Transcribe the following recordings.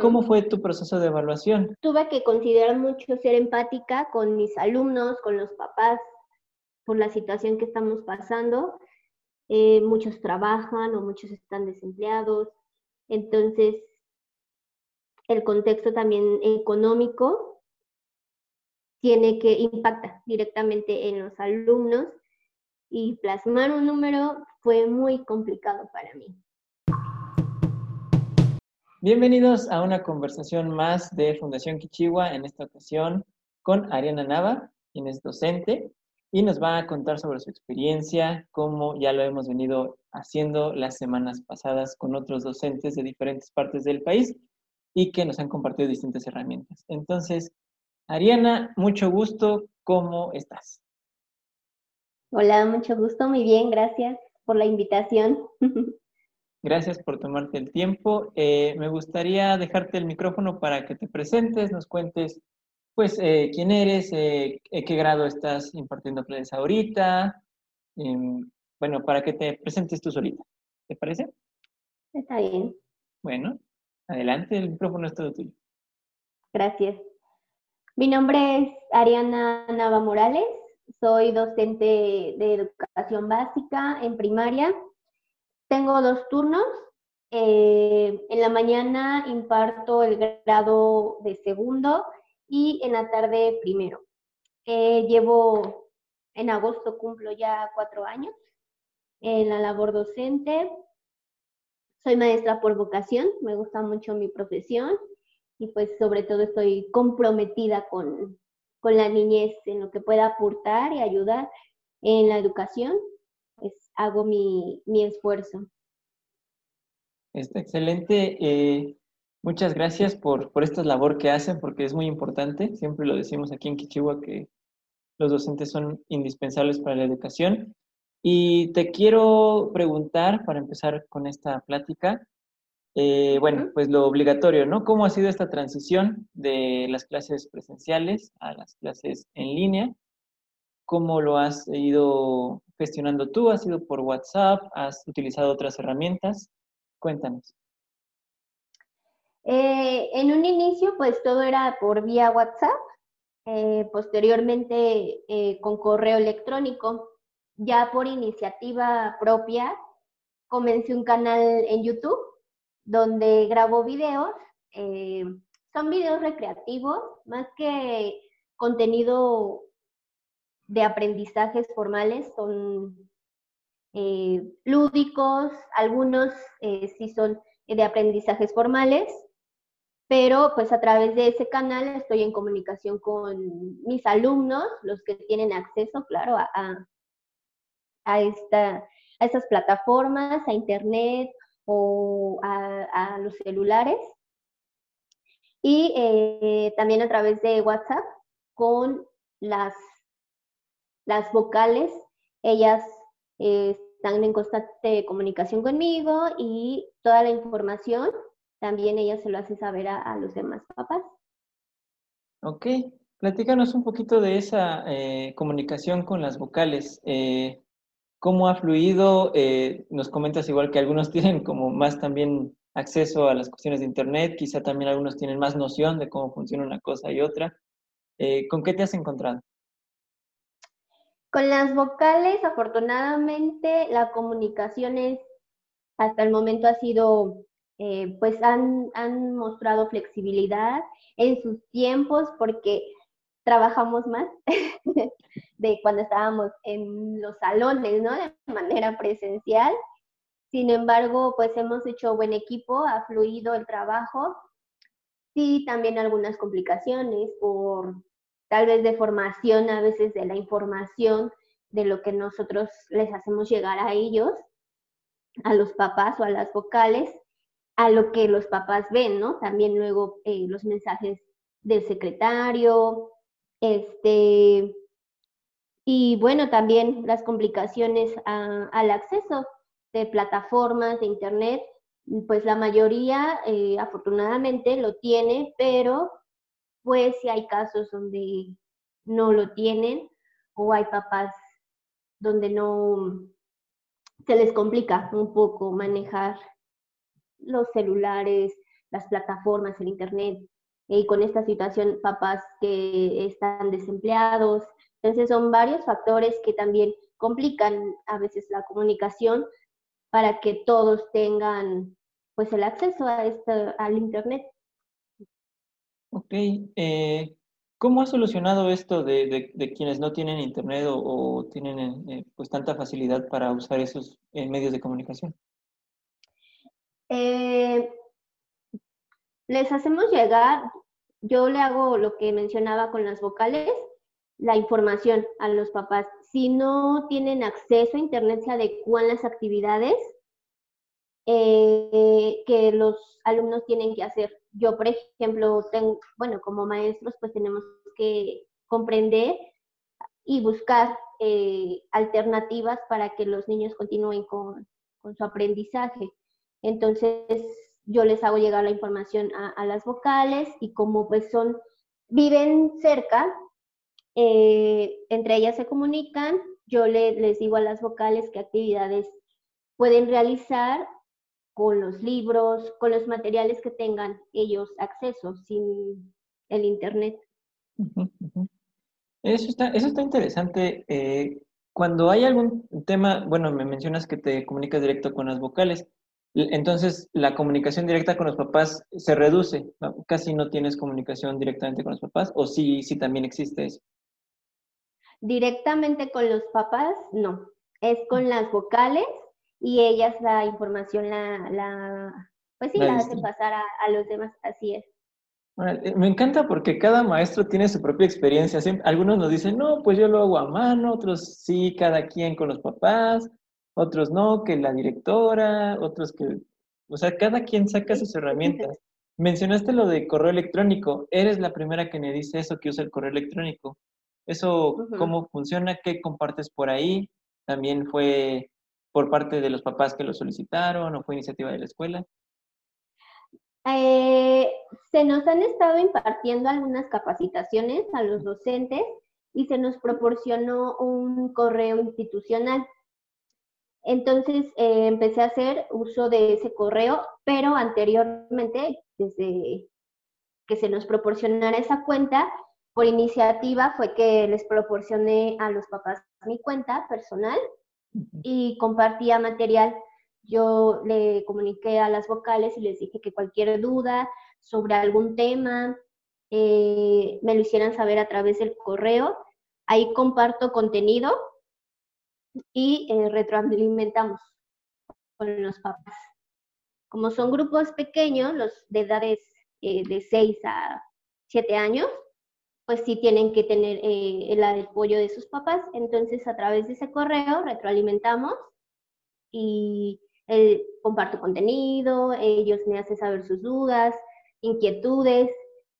¿Cómo fue tu proceso de evaluación? Tuve que considerar mucho ser empática con mis alumnos, con los papás, por la situación que estamos pasando. Eh, muchos trabajan o muchos están desempleados. Entonces, el contexto también económico tiene que impactar directamente en los alumnos y plasmar un número fue muy complicado para mí. Bienvenidos a una conversación más de Fundación Kichiwa, en esta ocasión con Ariana Nava, quien es docente y nos va a contar sobre su experiencia, cómo ya lo hemos venido haciendo las semanas pasadas con otros docentes de diferentes partes del país y que nos han compartido distintas herramientas. Entonces, Ariana, mucho gusto, ¿cómo estás? Hola, mucho gusto, muy bien, gracias por la invitación. Gracias por tomarte el tiempo. Eh, me gustaría dejarte el micrófono para que te presentes, nos cuentes, pues, eh, quién eres, eh, qué grado estás impartiendo clases ahorita. Em, bueno, para que te presentes tú solita. ¿Te parece? Está bien. Bueno, adelante, el micrófono es todo tuyo. Gracias. Mi nombre es Ariana Nava Morales. Soy docente de educación básica en primaria tengo dos turnos. Eh, en la mañana imparto el grado de segundo y en la tarde primero. Eh, llevo, en agosto cumplo ya cuatro años en la labor docente. Soy maestra por vocación, me gusta mucho mi profesión y pues sobre todo estoy comprometida con, con la niñez en lo que pueda aportar y ayudar en la educación hago mi, esfuerzo. Está excelente. Eh, muchas gracias por, por esta labor que hacen, porque es muy importante. Siempre lo decimos aquí en Kichiwa que los docentes son indispensables para la educación. Y te quiero preguntar, para empezar con esta plática, eh, bueno, pues lo obligatorio, ¿no? ¿Cómo ha sido esta transición de las clases presenciales a las clases en línea? ¿Cómo lo has ido gestionando tú? ¿Has ido por WhatsApp? ¿Has utilizado otras herramientas? Cuéntanos. Eh, en un inicio, pues todo era por vía WhatsApp, eh, posteriormente eh, con correo electrónico. Ya por iniciativa propia, comencé un canal en YouTube donde grabo videos. son videos recreativos, más que contenido de aprendizajes formales son eh, lúdicos, algunos eh, sí son de aprendizajes formales, pero pues a través de ese canal estoy en comunicación con mis alumnos, los que tienen acceso, claro, a, a, esta, a estas plataformas, a internet o a, los celulares. Y eh, también a través de WhatsApp con las las vocales, ellas eh, están en constante comunicación conmigo y toda la información también ella se lo hace saber a, los demás papás. Ok, platícanos un poquito de esa eh, comunicación con las vocales. Eh, ¿Cómo ha fluido? nos comentas igual que algunos tienen como más también acceso a las cuestiones de Internet, quizá también algunos tienen más noción de cómo funciona una cosa y otra. ¿Con qué te has encontrado? Con las vocales, afortunadamente, la comunicación es, hasta el momento ha sido, eh, pues han, han mostrado flexibilidad en sus tiempos porque trabajamos más de cuando estábamos en los salones, ¿no? De manera presencial. Sin embargo, pues hemos hecho buen equipo, ha fluido el trabajo. Sí, también algunas complicaciones por tal vez de formación a veces de la información de lo que nosotros les hacemos llegar a ellos, a los papás o a las vocales, a lo que los papás ven, ¿no? También luego eh, los mensajes del secretario, este, y bueno, también las complicaciones al acceso de plataformas de Internet, pues la mayoría eh, afortunadamente lo tiene, pero pues si hay casos donde no lo tienen o hay papás donde no se les complica un poco manejar los celulares, las plataformas, el Internet, y con esta situación papás que están desempleados. Entonces son varios factores que también complican a veces la comunicación para que todos tengan pues el acceso a al Internet. Ok. Eh, ¿Cómo ha solucionado esto de, quienes no tienen Internet o, tienen eh, pues tanta facilidad para usar esos eh, medios de comunicación? les hacemos llegar, yo le hago lo que mencionaba con las vocales, la información a los papás. Si no tienen acceso a Internet, se adecuan las actividades eh, que los alumnos tienen que hacer. Yo, por ejemplo, tengo, bueno, como maestros, pues tenemos que comprender y buscar eh, alternativas para que los niños continúen con, su aprendizaje. Entonces, yo les hago llegar la información a, las vocales y como pues son, viven cerca, eh, entre ellas se comunican, yo les digo a las vocales qué actividades pueden realizar con los libros, con los materiales que tengan ellos acceso sin el Internet. Eso está, eso está interesante. Eh, cuando hay algún tema, bueno, me mencionas que te comunicas directo con las vocales, entonces la comunicación directa con los papás se reduce, casi no tienes comunicación directamente con los papás, o sí, sí también existe eso. Directamente con los papás, no, es con las vocales y ellas la información la, la pues sí, la, hacen pasar a, los demás, así es. Me encanta porque cada maestro tiene su propia experiencia. algunos nos dicen, no, pues yo lo hago a mano, otros sí, cada quien con los papás, otros no, que la directora, otros que, o sea, cada quien saca sus herramientas. Mencionaste lo de correo electrónico. Eres la primera que me dice eso, que usa el correo electrónico. ¿Eso cómo funciona? ¿Qué compartes por ahí? También fue por parte de los papás que lo solicitaron o fue iniciativa de la escuela? Eh, se nos han estado impartiendo algunas capacitaciones a los docentes y se nos proporcionó un correo institucional. Entonces eh, empecé a hacer uso de ese correo, pero anteriormente, desde que se nos proporcionara esa cuenta, por iniciativa fue que les proporcioné a los papás mi cuenta personal y compartía material. Yo le comuniqué a las vocales y les dije que cualquier duda sobre algún tema eh, me lo hicieran saber a través del correo. Ahí comparto contenido y eh, retroalimentamos con los papás. Como son grupos pequeños, los de edades eh, de 6 a 7 años, pues sí tienen que tener eh, el apoyo de sus papás. Entonces, a través de ese correo retroalimentamos y eh, comparto contenido, ellos me hacen saber sus dudas, inquietudes,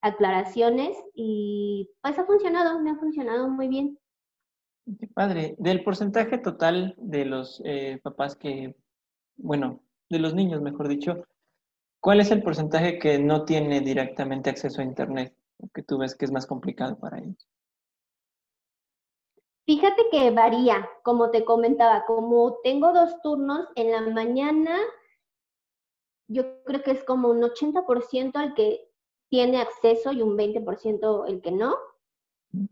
aclaraciones y pues ha funcionado, me ha funcionado muy bien. Qué padre. Del porcentaje total de los eh, papás que, bueno, de los niños, mejor dicho, ¿cuál es el porcentaje que no tiene directamente acceso a Internet? Que tú ves que es más complicado para ellos? Fíjate que varía, como te comentaba, como tengo dos turnos, en la mañana yo creo que es como un 80% al que tiene acceso y un 20% el que no.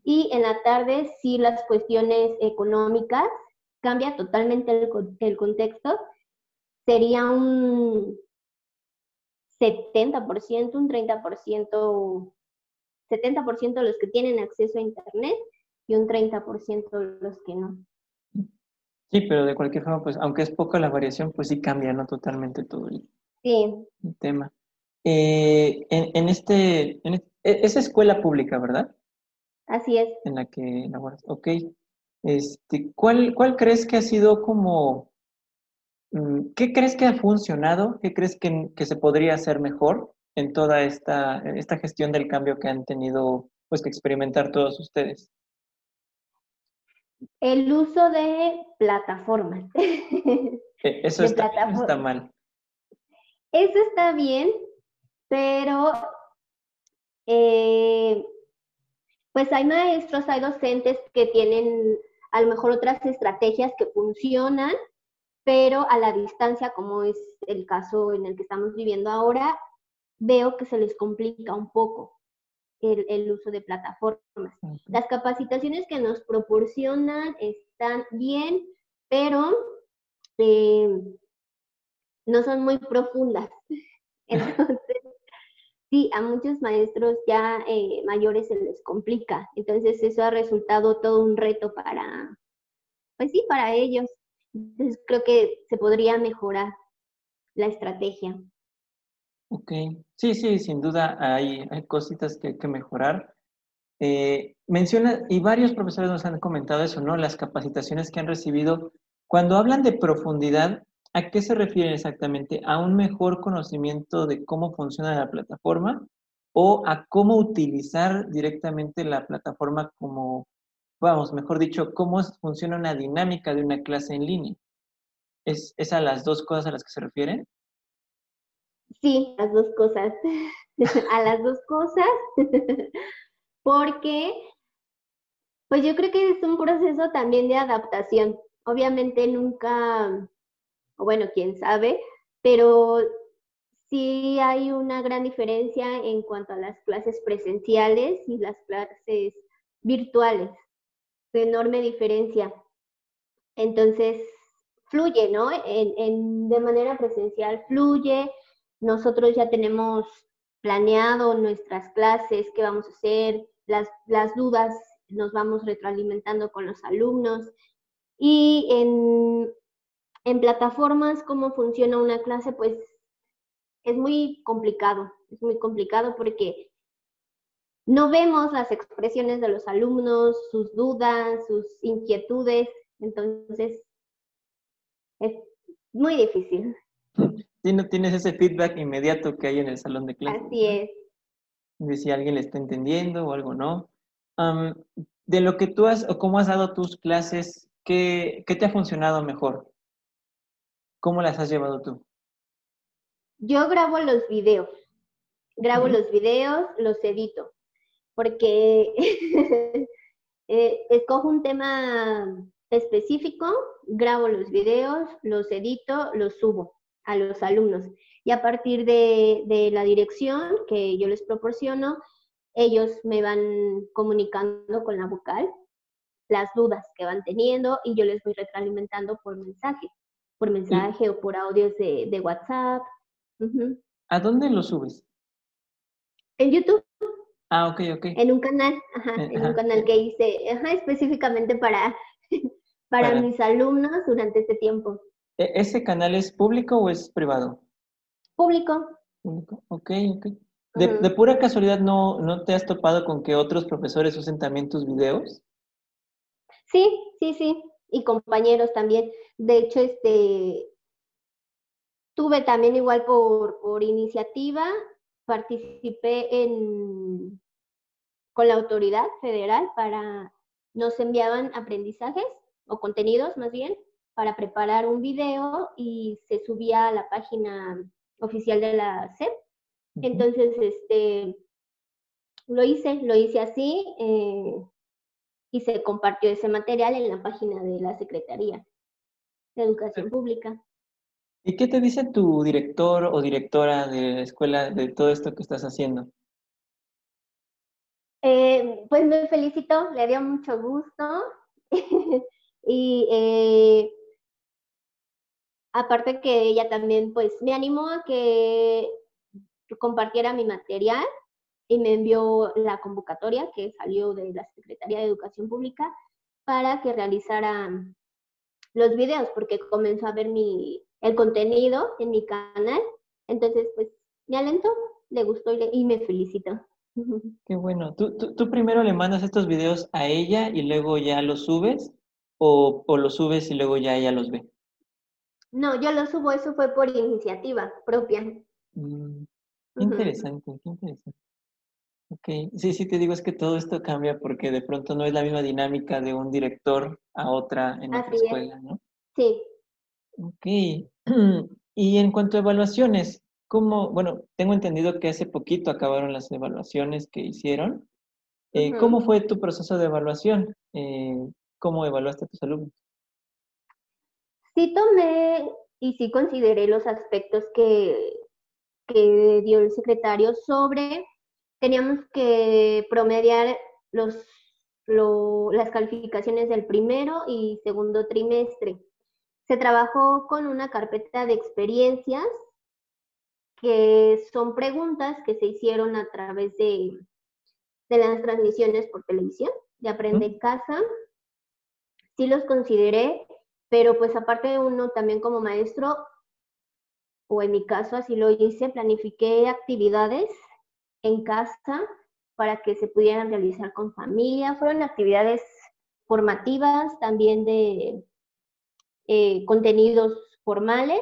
Y en la tarde sí las cuestiones económicas, cambia totalmente el, el contexto, sería un 70%, un 30% 70% los que tienen acceso a Internet y un 30% los que no. Sí, pero de cualquier forma, pues aunque es poca la variación, pues sí cambia, ¿no? Totalmente todo el, tema. Eh, en, este, en e, es escuela pública, ¿verdad? Así es. En la que laboras. Ok. Este, ¿cuál, ¿Cuál crees que ha sido como, mm, qué crees que ha funcionado? ¿Qué crees que, que se podría hacer mejor? En toda esta, esta gestión del cambio que han tenido pues que experimentar todos ustedes? El uso de plataformas. Eh, eso está, está mal. Eso está bien, pero eh, pues hay maestros, hay docentes que tienen a lo mejor otras estrategias que funcionan, pero a la distancia, como es el caso en el que estamos viviendo ahora, veo que se les complica un poco el, uso de plataformas. Las capacitaciones que nos proporcionan están bien, pero eh, no son muy profundas. Entonces, sí, a muchos maestros ya eh, mayores se les complica. Entonces, eso ha resultado todo un reto para, pues sí, para ellos. Entonces, creo que se podría mejorar la estrategia. Ok, sí, sí, sin duda hay, cositas que hay que mejorar. Eh, menciona, y varios profesores nos han comentado eso, ¿no? Las capacitaciones que han recibido. Cuando hablan de profundidad, ¿a qué se refieren exactamente? ¿A un mejor conocimiento de cómo funciona la plataforma o a cómo utilizar directamente la plataforma como, vamos, mejor dicho, cómo funciona una dinámica de una clase en línea? ¿Es, ¿Es a las dos cosas a las que se refieren? Sí, las dos cosas. a las dos cosas. Porque, pues yo creo que es un proceso también de adaptación. Obviamente nunca, bueno, quién sabe, pero sí hay una gran diferencia en cuanto a las clases presenciales y las clases virtuales. De enorme diferencia. Entonces, fluye, ¿no? En, de manera presencial fluye, nosotros ya tenemos planeado nuestras clases, qué vamos a hacer, las, las dudas nos vamos retroalimentando con los alumnos. Y en, en plataformas, cómo funciona una clase, pues es muy complicado, es muy complicado porque no vemos las expresiones de los alumnos, sus dudas, sus inquietudes, entonces es muy difícil. No tienes ese feedback inmediato que hay en el salón de clases. Así es. De si alguien le está entendiendo o algo no. de lo que tú has, o cómo has dado tus clases, ¿qué, ¿qué, te ha funcionado mejor? ¿Cómo las has llevado tú? Yo grabo los videos. Grabo los videos, los edito. Porque eh, escojo un tema específico, grabo los videos, los edito, los subo a los alumnos. Y a partir de, la dirección que yo les proporciono, ellos me van comunicando con la vocal las dudas que van teniendo y yo les voy retroalimentando por mensaje, por mensaje o por audios de, WhatsApp. ¿A dónde lo subes? En YouTube. Ah, ok, ok. En un canal, ajá, eh, en un canal que hice ajá, específicamente para, para mis alumnos durante este tiempo. ¿E-, ¿Ese canal es público o es privado? Público. Público, ok, ok. De, pura casualidad, ¿no, ¿no te has topado con que otros profesores usen también tus videos? Sí, sí, sí. Y compañeros también. De hecho, este tuve también igual por, por iniciativa, participé en con la autoridad federal para nos enviaban aprendizajes o contenidos más bien para preparar un video y se subía a la página oficial de la SEP. Entonces, este, lo hice, lo hice así eh, y se compartió ese material en la página de la Secretaría de Educación Pública. ¿Y qué te dice tu director o directora de la escuela de todo esto que estás haciendo? Eh, pues me felicito, le dio mucho gusto y eh, Aparte que ella también pues me animó a que compartiera mi material y me envió la convocatoria que salió de la Secretaría de Educación Pública para que realizara los videos, porque comenzó a ver mi, el contenido en mi canal. Entonces, pues me alentó, le gustó y, me felicitó. Qué bueno. ¿Tú, ¿Tú, primero le mandas estos videos a ella y luego ya los subes? ¿O, o los subes y luego ya ella los ve? No, yo lo subo, eso fue por iniciativa propia. Mm, interesante, qué interesante. Ok, sí, sí, te digo, es que todo esto cambia porque de pronto no es la misma dinámica de un director a otra en otra escuela, ¿no? Sí. Ok, y en cuanto a evaluaciones, ¿cómo, bueno, tengo entendido que hace poquito acabaron las evaluaciones que hicieron. Eh, ¿Cómo fue tu proceso de evaluación? Eh, ¿Cómo evaluaste a tus alumnos? Sí tomé y sí consideré los aspectos que, que dio el secretario sobre, teníamos que promediar los, las calificaciones del primero y segundo trimestre. Se trabajó con una carpeta de experiencias que son preguntas que se hicieron a través de, de las transmisiones por televisión de Aprende en Casa. Sí los consideré, pero pues aparte de uno también como maestro, o en mi caso así lo hice, planifiqué actividades en casa para que se pudieran realizar con familia. Fueron actividades formativas, también de eh, contenidos formales.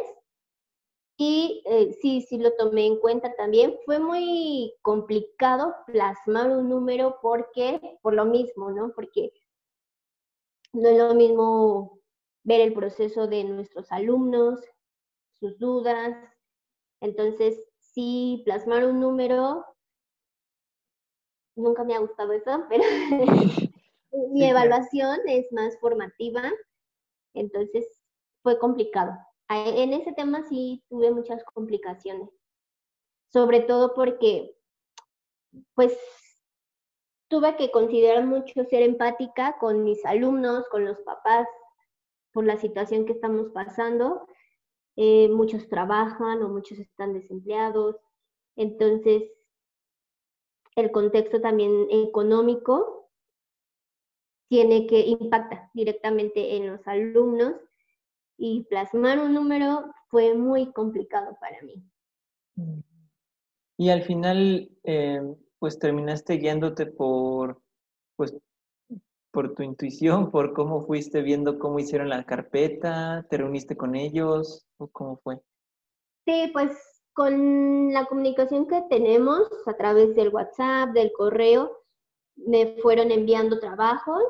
Y eh, sí, sí lo tomé en cuenta también. Fue muy complicado plasmar un número porque, por lo mismo, ¿no? Porque no es lo mismo ver el proceso de nuestros alumnos, sus dudas. Entonces, sí, plasmar un número, nunca me ha gustado eso, pero mi evaluación es más formativa, entonces fue complicado. En ese tema sí tuve muchas complicaciones, sobre todo porque, pues, tuve que considerar mucho ser empática con mis alumnos, con los papás, por la situación que estamos pasando. Eh, muchos trabajan o muchos están desempleados. Entonces, el contexto también económico tiene que impacta directamente en los alumnos y plasmar un número fue muy complicado para mí. Y al final, eh, pues terminaste guiándote por, pues, por tu intuición, por cómo fuiste viendo cómo hicieron la carpeta, te reuniste con ellos, o cómo fue. Sí, pues con la comunicación que tenemos a través del WhatsApp, del correo, me fueron enviando trabajos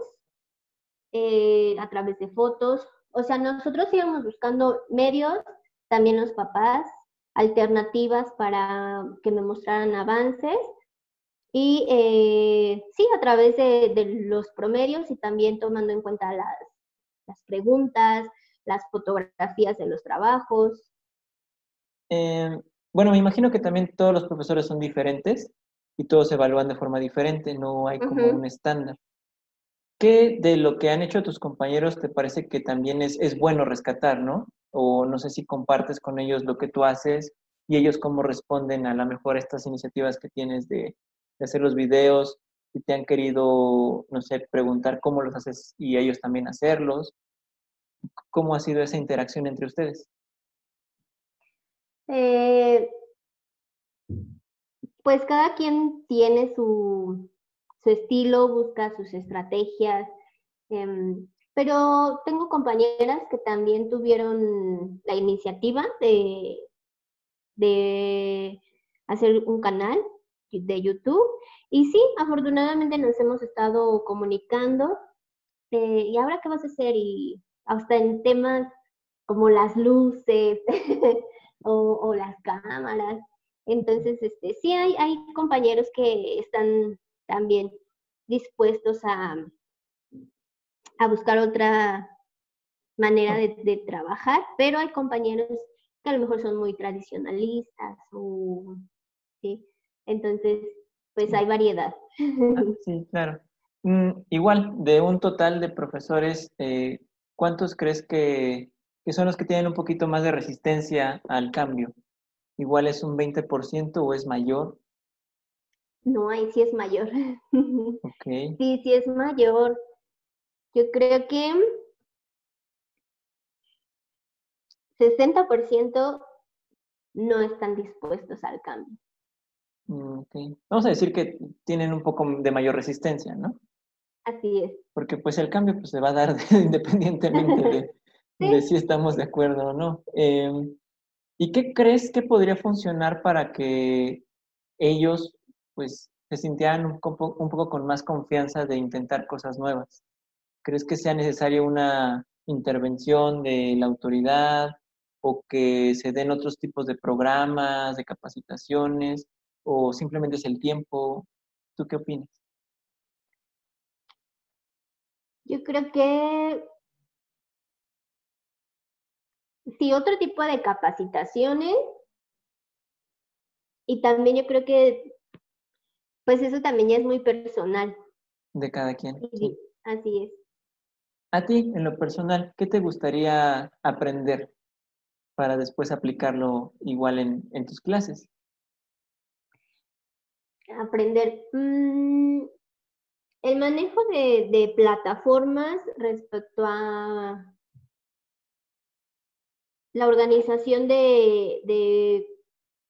eh, a través de fotos. O sea, nosotros íbamos buscando medios, también los papás, alternativas para que me mostraran avances y eh, sí, a través de, los promedios y también tomando en cuenta las, las preguntas, las fotografías de los trabajos. Eh, bueno, me imagino que también todos los profesores son diferentes y todos se evalúan de forma diferente, no hay como un estándar. ¿Qué de lo que han hecho tus compañeros te parece que también es, es bueno rescatar, no? O no sé si compartes con ellos lo que tú haces y ellos cómo responden a lo mejor estas iniciativas que tienes de, de hacer los videos, si te han querido, no sé, preguntar cómo los haces y ellos también hacerlos. ¿Cómo ha sido esa interacción entre ustedes? Eh, pues cada quien tiene su, su, estilo, busca sus estrategias, em, pero tengo compañeras que también tuvieron la iniciativa de, de hacer un canal de YouTube. Y sí, afortunadamente nos hemos estado comunicando. Eh, ¿Y ahora qué vas a hacer? Y hasta en temas como las luces o, las cámaras. Entonces, este, sí hay, hay compañeros que están también dispuestos a, a buscar otra manera de, de, trabajar, pero hay compañeros que a lo mejor son muy tradicionalistas o, ¿sí? Entonces, pues hay variedad. Ah, sí, claro. Mm, igual, de un total de profesores, eh, ¿cuántos crees que, son los que tienen un poquito más de resistencia al cambio? ¿Igual es un 20% o es mayor? No, ahí sí es mayor. Okay. Sí, sí es mayor. Yo creo que 60% no están dispuestos al cambio. Mm, Vamos a decir que tienen un poco de mayor resistencia, ¿no? Así es. Porque pues el cambio pues, se va a dar independientemente de, si estamos de acuerdo o no. Em, ¿Y qué crees que podría funcionar para que ellos pues se sintieran un poco, un poco con más confianza de intentar cosas nuevas? ¿Crees que sea necesaria una intervención de la autoridad o que se den otros tipos de programas, de capacitaciones? O simplemente es el tiempo? ¿Tú qué opinas? Yo creo que sí, otro tipo de capacitaciones y también yo creo que, pues eso también ya es muy personal. De cada quien. Así es. A ti, en lo personal, ¿qué te gustaría aprender para después aplicarlo igual en, tus clases? Aprender. Mm, el manejo de, plataformas respecto a la organización de,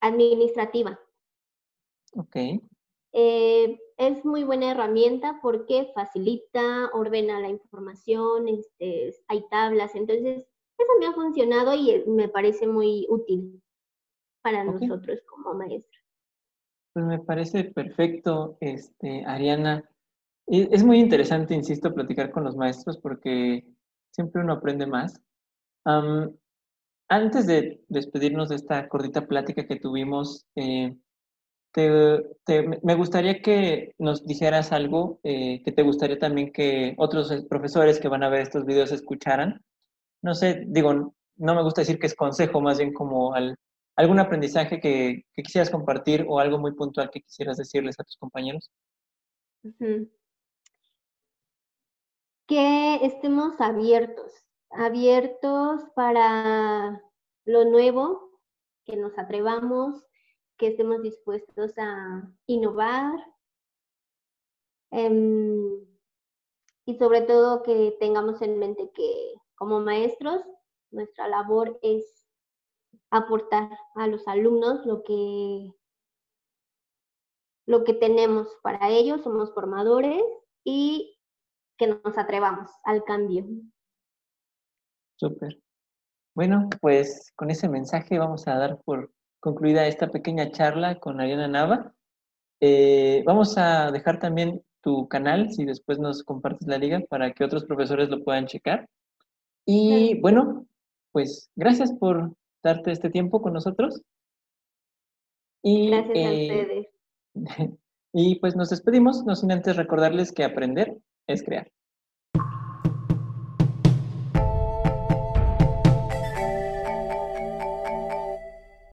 administrativa. Ok. Eh, es muy buena herramienta porque facilita, ordena la información, este, hay tablas, entonces eso me ha funcionado y me parece muy útil para nosotros como maestros. Pues me parece perfecto, este, Ariana. Es muy interesante, insisto, platicar con los maestros porque siempre uno aprende más. antes de despedirnos de esta cortita plática que tuvimos, eh, me gustaría que nos dijeras algo eh, que te gustaría también que otros profesores que van a ver estos videos escucharan. No sé, digo, no me gusta decir que es consejo, más bien como algún aprendizaje que, quisieras compartir o algo muy puntual que quisieras decirles a tus compañeros. Que estemos abiertos, abiertos para lo nuevo, que nos atrevamos, que estemos dispuestos a innovar em, y sobre todo que tengamos en mente que como maestros nuestra labor es aportar a los alumnos lo que lo que tenemos para ellos, somos formadores y que nos atrevamos al cambio. Súper. Bueno, pues con ese mensaje vamos a dar por concluida esta pequeña charla con Ariana Nava. Eh, vamos a dejar también tu canal, si después nos compartes la liga, para que otros profesores lo puedan checar. Y bueno, pues gracias por darte este tiempo con nosotros. Y, gracias a eh, ustedes. Y pues nos despedimos, no sin antes recordarles que aprender es crear.